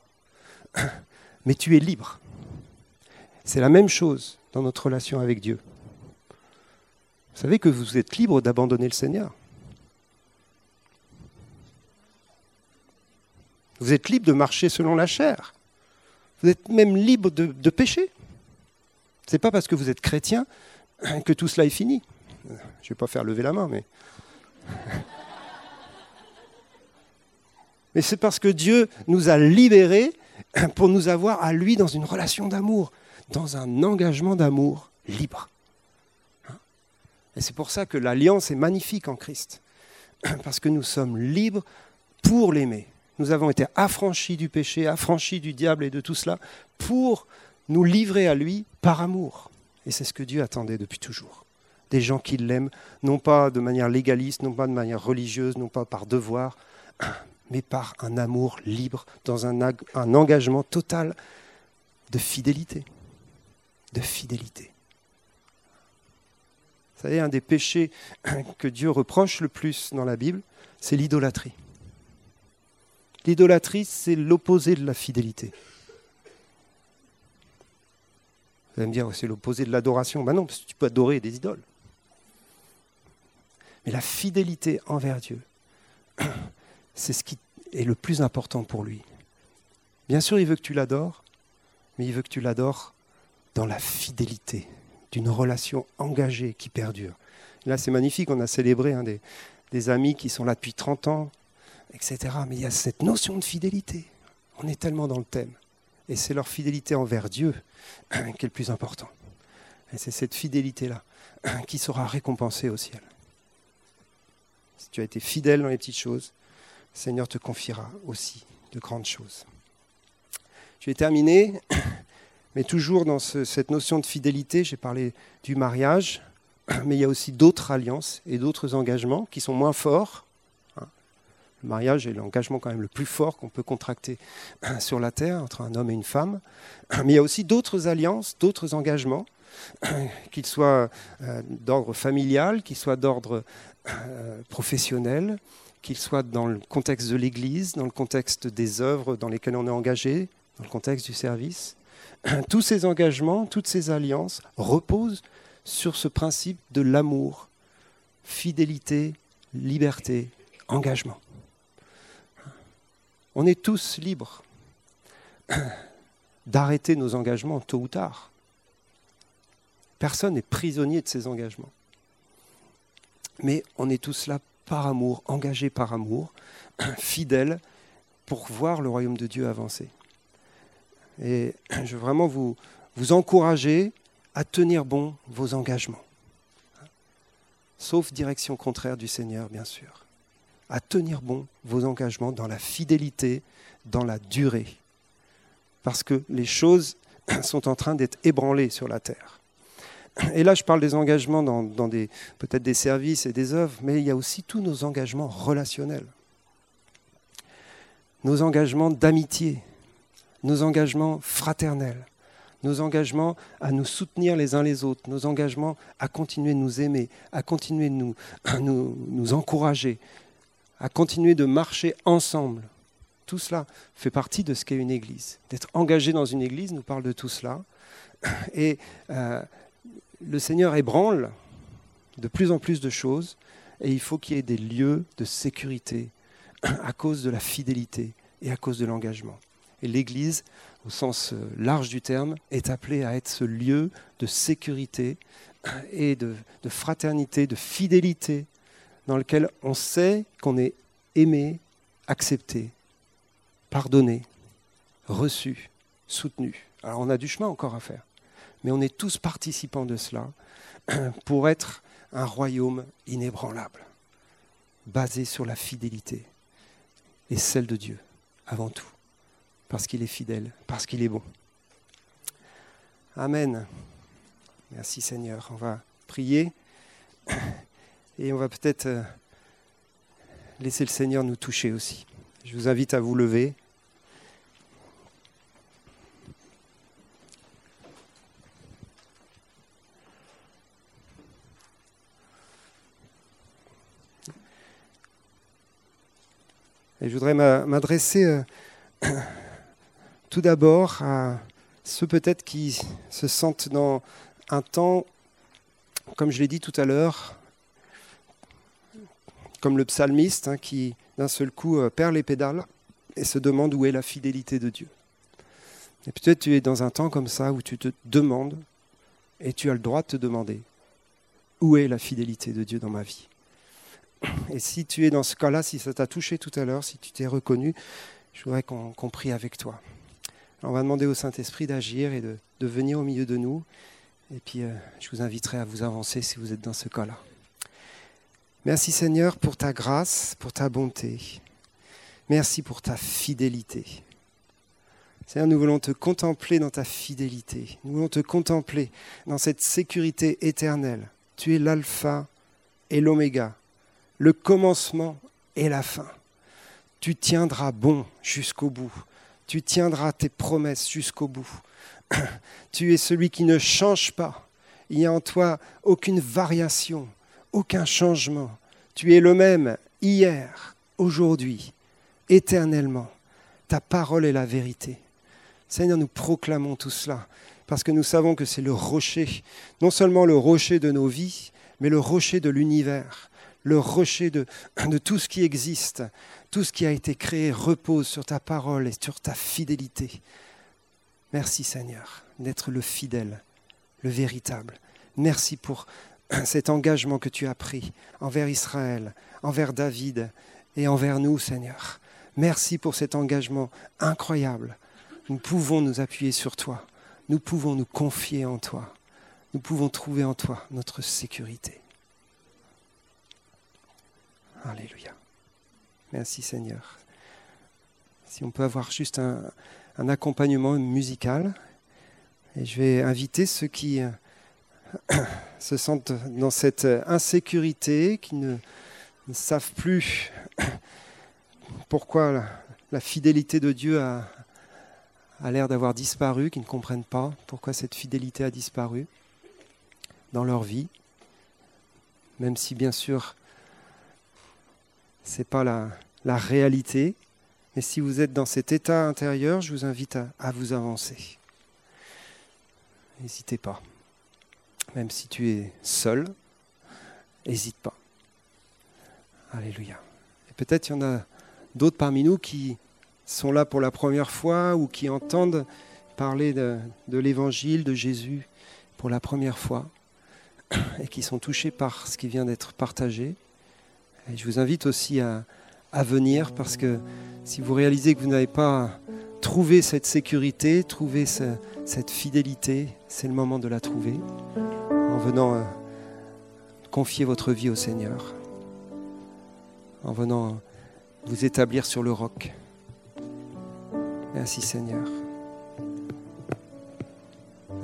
[COUGHS] mais tu es libre. C'est la même chose dans notre relation avec Dieu. Vous savez que vous êtes libre d'abandonner le Seigneur. Vous êtes libre de marcher selon la chair. Vous êtes même libre de pécher. Ce n'est pas parce que vous êtes chrétien que tout cela est fini. Je vais pas faire lever la main, mais. mais c'est parce que Dieu nous a libérés pour nous avoir à lui dans une relation d'amour, dans un engagement d'amour libre. Et c'est pour ça que l'alliance est magnifique en Christ, parce que nous sommes libres pour l'aimer. Nous avons été affranchis du péché, affranchis du diable et de tout cela pour nous livrer à lui par amour. Et c'est ce que Dieu attendait depuis toujours. Des gens qui l'aiment, non pas de manière légaliste, non pas de manière religieuse, non pas par devoir, [CLEARS THROAT] mais par un amour libre, dans un, engagement total de fidélité. De fidélité. Vous savez, un des péchés [CLEARS THROAT] que Dieu reproche le plus dans la Bible, c'est l'idolâtrie. L'idolâtrie, c'est l'opposé de la fidélité. Vous allez me dire, c'est l'opposé de l'adoration. Ben non, parce que tu peux adorer des idoles. Mais la fidélité envers Dieu, [CLEARS THROAT] c'est ce qui est le plus important pour lui. Bien sûr, il veut que tu l'adores, mais il veut que tu l'adores dans la fidélité d'une relation engagée qui perdure. là, c'est magnifique, on a célébré hein, des, des amis qui sont là depuis 30 ans, etc. Mais il y a cette notion de fidélité. On est tellement dans le thème. Et c'est leur fidélité envers Dieu [CLEARS THROAT] qui est le plus important. Et c'est cette fidélité-là [CLEARS THROAT] qui sera récompensée au ciel. Si tu as été fidèle dans les petites choses, Seigneur te confiera aussi de grandes choses. Je vais terminer, [CLEARS THROAT] mais toujours dans cette notion de fidélité, j'ai parlé du mariage, mais il y a aussi d'autres alliances et d'autres engagements qui sont moins forts, le mariage est l'engagement quand même le plus fort qu'on peut contracter [CLEARS THROAT] sur la terre entre un homme et une femme. [CLEARS THROAT] Mais il y a aussi d'autres alliances, d'autres engagements, [CLEARS THROAT] qu'ils soient euh, d'ordre familial, qu'ils soient d'ordre euh, professionnel, qu'ils soient dans le contexte de l'Église, dans le contexte des œuvres dans lesquelles on est engagé, dans le contexte du service. Tous ces engagements, toutes ces alliances reposent sur ce principe de l'amour, fidélité, liberté, engagement. On est tous libres [CLEARS THROAT] d'arrêter nos engagements tôt ou tard. Personne n'est prisonnier de ses engagements. Mais on est tous là par amour, engagés par amour, [CLEARS THROAT] fidèles pour voir le royaume de Dieu avancer. Et [CLEARS THROAT] je veux vraiment vous, vous encourager à tenir bon vos engagements. Sauf direction contraire du Seigneur, bien sûr. À tenir bon vos engagements dans la fidélité, dans la durée. Parce que les choses [CLEARS THROAT] sont en train d'être ébranlées sur la terre. Et là, je parle des engagements dans, des, peut-être des services et des œuvres, mais il y a aussi tous nos engagements relationnels. Nos engagements d'amitié, nos engagements fraternels, nos engagements à nous soutenir les uns les autres, nos engagements à continuer de nous aimer, à continuer de nous, nous encourager, à continuer de marcher ensemble. Tout cela fait partie de ce qu'est une église. D'être engagé dans une église nous parle de tout cela. [CLEARS THROAT] Et euh, le Seigneur ébranle de plus en plus de choses et il faut qu'il y ait des lieux de sécurité [CLEARS THROAT] à cause de la fidélité et à cause de l'engagement. Et l'Église, au sens euh, large du terme, est appelée à être ce lieu de sécurité [CLEARS THROAT] et de, de fraternité, de fidélité, dans lequel on sait qu'on est aimé, accepté, pardonné, reçu, soutenu. Alors on a du chemin encore à faire mais on est tous participants de cela [CLEARS THROAT] pour être un royaume inébranlable, basé sur la fidélité et celle de Dieu avant tout, parce qu'il est fidèle, parce qu'il est bon. Amen. Merci Seigneur. On va prier [CLEARS THROAT] et on va peut-être euh, laisser le Seigneur nous toucher aussi. Je vous invite à vous lever. Et je voudrais m'adresser euh, [CLEARS THROAT] tout d'abord à ceux peut-être qui se sentent dans un temps, comme je l'ai dit tout à l'heure, comme le psalmiste hein, qui d'un seul coup euh, perd les pédales et se demande où est la fidélité de Dieu. Et peut-être tu es dans un temps comme ça où tu te demandes, et tu as le droit de te demander, où est la fidélité de Dieu dans ma vie? Et si tu es dans ce cas-là, si ça t'a touché tout à l'heure, si tu t'es reconnu, je voudrais qu'on prie avec toi. on va demander au Saint-Esprit d'agir et de, venir au milieu de nous. Et puis, euh, je vous inviterai à vous avancer si vous êtes dans ce cas-là. Merci Seigneur pour ta grâce, pour ta bonté. Merci pour ta fidélité. Seigneur, nous voulons te contempler dans ta fidélité. Nous voulons te contempler dans cette sécurité éternelle. Tu es l'alpha et l'oméga, le commencement et la fin. Tu tiendras bon jusqu'au bout. Tu tiendras tes promesses jusqu'au bout. [CLEARS THROAT] Tu es celui qui ne change pas. Il n'y a en toi aucune variation, aucun changement. Tu es le même hier, aujourd'hui, éternellement. Ta parole est la vérité. Seigneur, nous proclamons tout cela parce que nous savons que c'est le rocher, non seulement le rocher de nos vies, mais le rocher de l'univers le rocher de, tout ce qui existe, tout ce qui a été créé repose sur ta parole et sur ta fidélité. Merci Seigneur d'être le fidèle, le véritable. Merci pour [CLEARS THROAT] cet engagement que tu as pris envers Israël, envers David et envers nous, Seigneur. Merci pour cet engagement incroyable. Nous pouvons nous appuyer sur toi. Nous pouvons nous confier en toi. Nous pouvons trouver en toi notre sécurité. Alléluia. Merci Seigneur. Si on peut avoir juste un, accompagnement musical. Et je vais inviter ceux qui se sentent dans cette insécurité, qui ne, savent plus pourquoi la, fidélité de Dieu a, l'air d'avoir disparu, qui ne comprennent pas pourquoi cette fidélité a disparu dans leur vie, même si bien sûr ce n'est pas la, la, réalité. Mais si vous êtes dans cet état intérieur, je vous invite à vous avancer. N'hésitez pas. Même si tu es seul, n'hésite pas. Alléluia. Et peut-être il y en a d'autres parmi nous qui sont là pour la première fois ou qui entendent parler de, l'évangile de Jésus pour la première fois [CLEARS THROAT] et qui sont touchés par ce qui vient d'être partagé. Et je vous invite aussi à venir parce que si vous réalisez que vous n'avez pas trouvé cette sécurité, trouvé cette fidélité, c'est le moment de la trouver en venant euh, confier votre vie au Seigneur, en venant vous établir sur le roc. Merci Seigneur.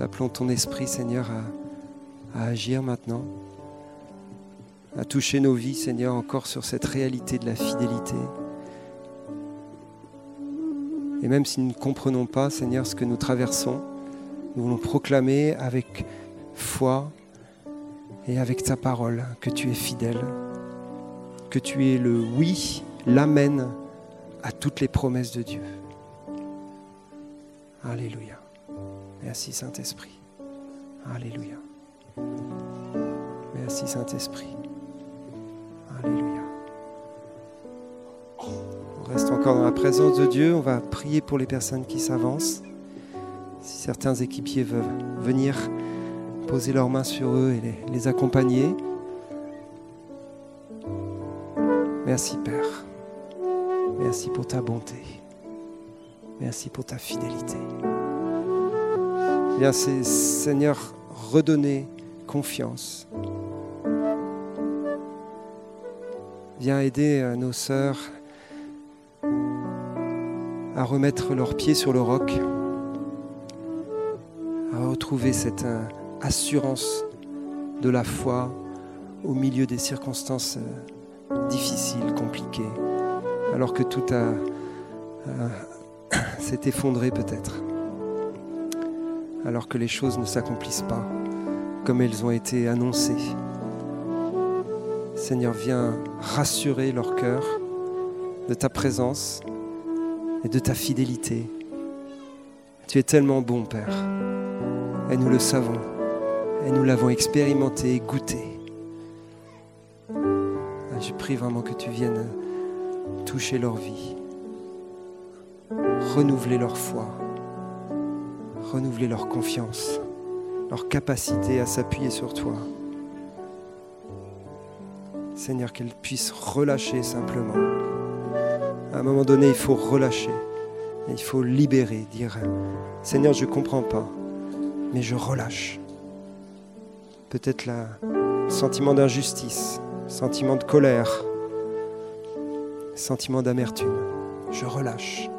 Appelons ton esprit, Seigneur, à, à agir maintenant, à toucher nos vies, Seigneur, encore sur cette réalité de la fidélité. Et même si nous ne comprenons pas, Seigneur, ce que nous traversons, nous voulons proclamer avec foi et avec ta parole que tu es fidèle, que tu es le oui, l'amen à toutes les promesses de Dieu. Alléluia. Merci Saint-Esprit. Alléluia. Merci Saint-Esprit. Alléluia. On reste encore dans la présence de Dieu. On va prier pour les personnes qui s'avancent. Si certains équipiers veulent venir poser leurs mains sur eux et les, accompagner. Merci Père. Merci pour ta bonté. Merci pour ta fidélité. Viens, Seigneur, redonner confiance. Viens aider euh, nos sœurs à remettre leurs pieds sur le roc, à retrouver cette euh, assurance de la foi au milieu des circonstances euh, difficiles, compliquées, alors que tout [COUGHS] s'est effondré peut-être, alors que les choses ne s'accomplissent pas comme elles ont été annoncées. Seigneur, viens rassurer leur cœur de ta présence et de ta fidélité. Tu es tellement bon, Père, et nous le savons, et nous l'avons expérimenté, goûté. Je prie vraiment que tu viennes toucher leur vie, renouveler leur foi, renouveler leur confiance, leur capacité à s'appuyer sur toi. Seigneur, qu'elles puissent relâcher simplement. À un moment donné, il faut relâcher. Il faut libérer, dire Seigneur, je ne comprends pas, mais je relâche. Peut-être le sentiment d'injustice, sentiment de colère, sentiment d'amertume. Je relâche.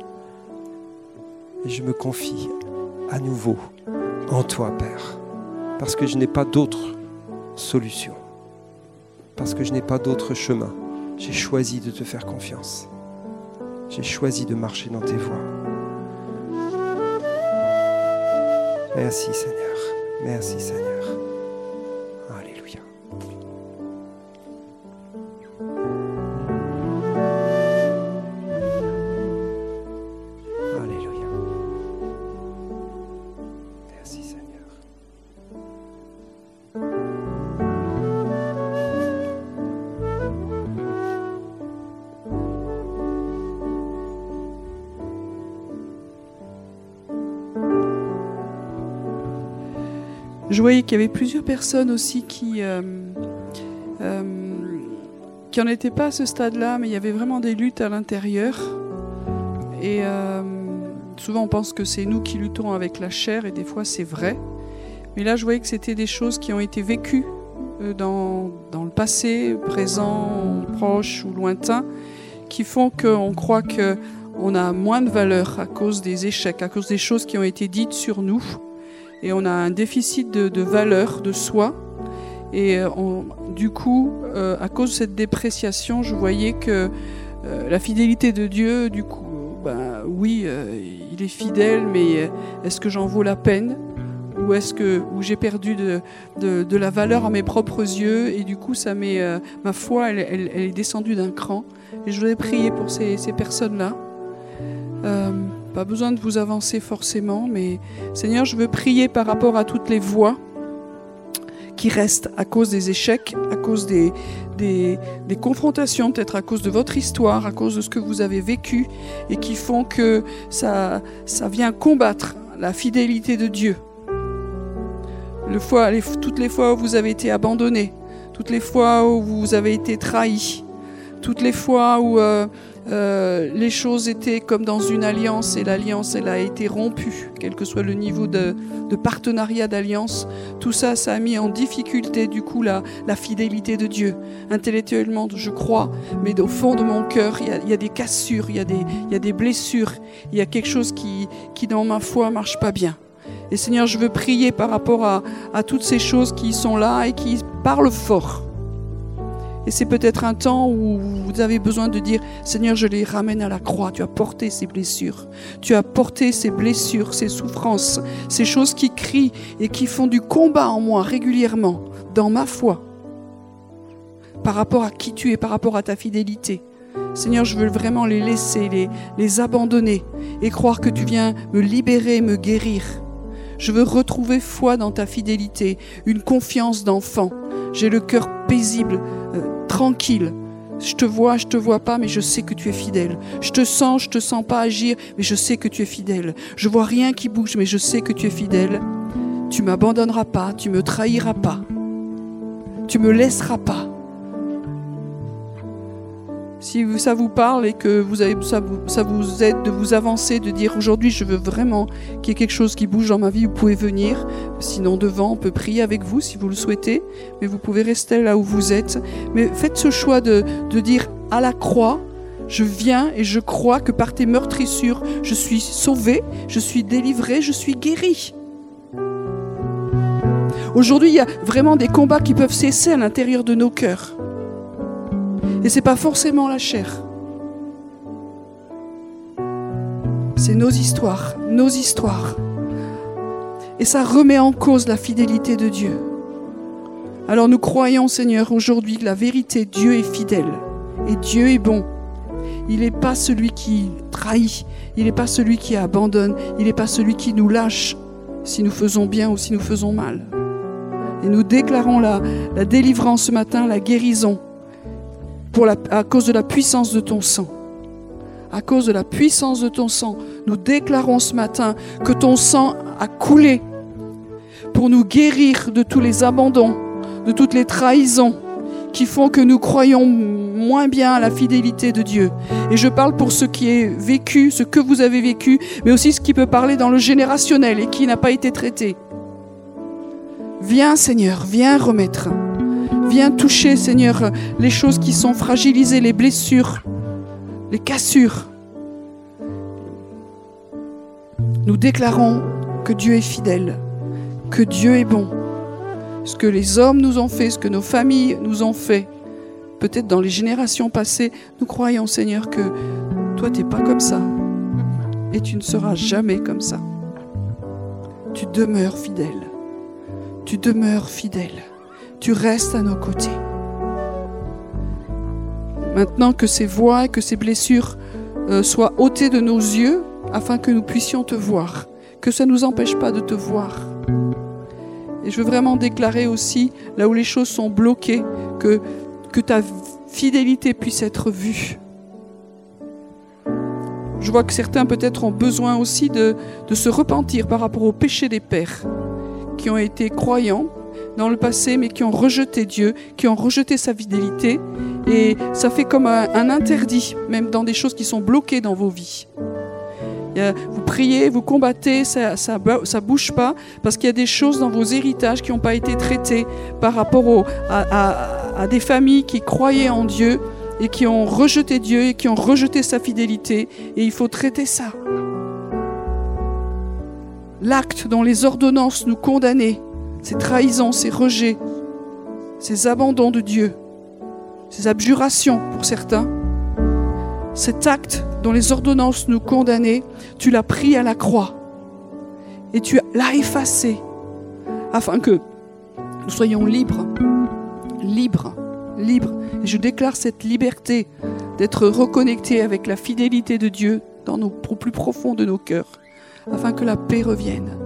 Et je me confie à nouveau en toi, Père, parce que je n'ai pas d'autre solution, parce que je n'ai pas d'autre chemin. J'ai choisi de te faire confiance. J'ai choisi de marcher dans tes voies. Merci Seigneur. Merci Seigneur. Qu'il y avait plusieurs personnes aussi qui euh, euh, qui n'en étaient pas à ce stade-là, mais il y avait vraiment des luttes à l'intérieur. Et euh, souvent on pense que c'est nous qui luttons avec la chair, et des fois c'est vrai. Mais là je voyais que c'était des choses qui ont été vécues dans, dans le passé, présent, proche ou lointain, qui font qu'on croit que on a moins de valeur à cause des échecs, à cause des choses qui ont été dites sur nous. Et on a un déficit de, valeur de soi. Et euh, du coup, euh, à cause de cette dépréciation, je voyais que euh, la fidélité de Dieu, du coup, ben oui, il est fidèle, mais est-ce que j'en vaux la peine? Ou est-ce que j'ai perdu de, la valeur à mes propres yeux et du coup ça ma foi elle, est descendue d'un cran. Et je voudrais prier pour ces, ces personnes là pas besoin de vous avancer forcément mais Seigneur je veux prier par rapport à toutes les voix qui restent à cause des échecs à cause des, des, confrontations peut-être à cause de votre histoire à cause de ce que vous avez vécu et qui font que ça, ça vient combattre la fidélité de Dieu. Le fois, toutes les fois où vous avez été abandonné, toutes les fois où vous avez été trahi, toutes les fois où euh, euh, les choses étaient comme dans une alliance et l'alliance, elle a été rompue, quel que soit le niveau de, partenariat d'alliance. Tout ça, ça a mis en difficulté du coup la, fidélité de Dieu. Intellectuellement, je crois, mais au fond de mon cœur, il y a, des cassures, il y a des, blessures, il y a quelque chose qui, dans ma foi marche pas bien. Et Seigneur, je veux prier par rapport à toutes ces choses qui sont là et qui parlent fort. Et c'est peut-être un temps où vous avez besoin de dire, Seigneur, je les ramène à la croix. Tu as porté ces blessures. Tu as porté ces blessures, ces souffrances, ces choses qui crient et qui font du combat en moi régulièrement, dans ma foi, par rapport à qui tu es, par rapport à ta fidélité. Seigneur, je veux vraiment les laisser, les, les abandonner et croire que tu viens me libérer, me guérir. Je veux retrouver foi dans ta fidélité, une confiance d'enfant. J'ai le cœur paisible, euh, tranquille. Je te vois, je te vois pas, mais je sais que tu es fidèle. Je te sens, je te sens pas agir, mais je sais que tu es fidèle. Je vois rien qui bouge, mais je sais que tu es fidèle. Tu m'abandonneras pas, tu me trahiras pas. Tu me laisseras pas. Si ça vous parle et que vous avez, ça, vous, aide de vous avancer, de dire aujourd'hui je veux vraiment qu'il y ait quelque chose qui bouge dans ma vie, vous pouvez venir. Sinon devant, on peut prier avec vous si vous le souhaitez, mais vous pouvez rester là où vous êtes. Mais faites ce choix de, de dire à la croix, je viens et je crois que par tes meurtrissures, je suis sauvé, je suis délivré, je suis guéri. Aujourd'hui, il y a vraiment des combats qui peuvent cesser à l'intérieur de nos cœurs. Et ce n'est pas forcément la chair. C'est nos histoires, nos histoires. Et ça remet en cause la fidélité de Dieu. Alors nous croyons, Seigneur, aujourd'hui que la vérité, Dieu est fidèle et Dieu est bon. Il n'est pas celui qui trahit, il n'est pas celui qui abandonne, il n'est pas celui qui nous lâche si nous faisons bien ou si nous faisons mal. Et nous déclarons la, la délivrance ce matin, la guérison à cause de la puissance de ton sang. À cause de la puissance de ton sang, nous déclarons ce matin que ton sang a coulé pour nous guérir de tous les abandons, de toutes les trahisons qui font que nous croyons moins bien à la fidélité de Dieu. Et je parle pour ce qui est vécu, ce que vous avez vécu, mais aussi ce qui peut parler dans le générationnel et qui n'a pas été traité. Viens Seigneur, viens remettre. Viens toucher, Seigneur, les choses qui sont fragilisées, les blessures, les cassures. Nous déclarons que Dieu est fidèle, que Dieu est bon. Ce que les hommes nous ont fait, ce que nos familles nous ont fait, peut-être dans les générations passées, nous croyons, Seigneur, que toi, tu n'es pas comme ça. Et tu ne seras jamais comme ça. Tu demeures fidèle. Tu demeures fidèle tu restes à nos côtés. Maintenant que ces voix et que ces blessures euh, soient ôtées de nos yeux afin que nous puissions te voir, que ça ne nous empêche pas de te voir. Et je veux vraiment déclarer aussi, là où les choses sont bloquées, que, ta fidélité puisse être vue. Je vois que certains peut-être ont besoin aussi de, de se repentir par rapport au péché des pères qui ont été croyants, dans le passé, mais qui ont rejeté Dieu, qui ont rejeté sa fidélité. Et ça fait comme un, interdit, même dans des choses qui sont bloquées dans vos vies. Vous priez, vous combattez, ça ça, ça bouge pas, parce qu'il y a des choses dans vos héritages qui n'ont pas été traitées par rapport à, à des familles qui croyaient en Dieu et qui ont rejeté Dieu et qui ont rejeté sa fidélité. Et il faut traiter ça. L'acte dont les ordonnances nous condamnaient ces trahisons, ces rejets, ces abandons de Dieu, ces abjurations pour certains, cet acte dont les ordonnances nous condamnaient, tu l'as pris à la croix et tu l'as effacé afin que nous soyons libres, libres, libres. Et je déclare cette liberté d'être reconnectés avec la fidélité de Dieu dans nos, au plus profond de nos cœurs, afin que la paix revienne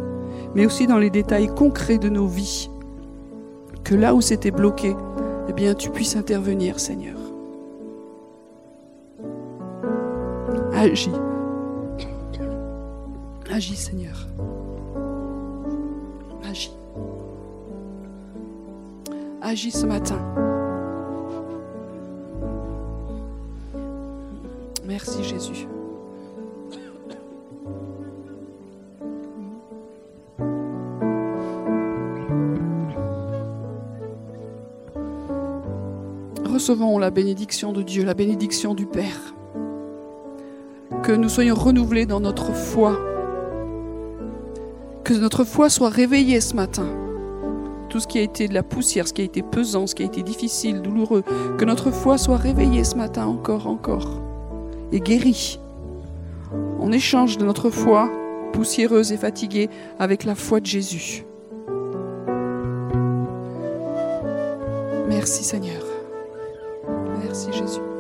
mais aussi dans les détails concrets de nos vies. Que là où c'était bloqué, eh bien, tu puisses intervenir, Seigneur. Agis. Agis, Seigneur. Agis. Agis ce matin. Merci Jésus. Recevons la bénédiction de Dieu, la bénédiction du Père. Que nous soyons renouvelés dans notre foi. Que notre foi soit réveillée ce matin. Tout ce qui a été de la poussière, ce qui a été pesant, ce qui a été difficile, douloureux, que notre foi soit réveillée ce matin encore, encore, et guérie. On échange de notre foi poussiéreuse et fatiguée avec la foi de Jésus. Merci Seigneur. Merci Jésus.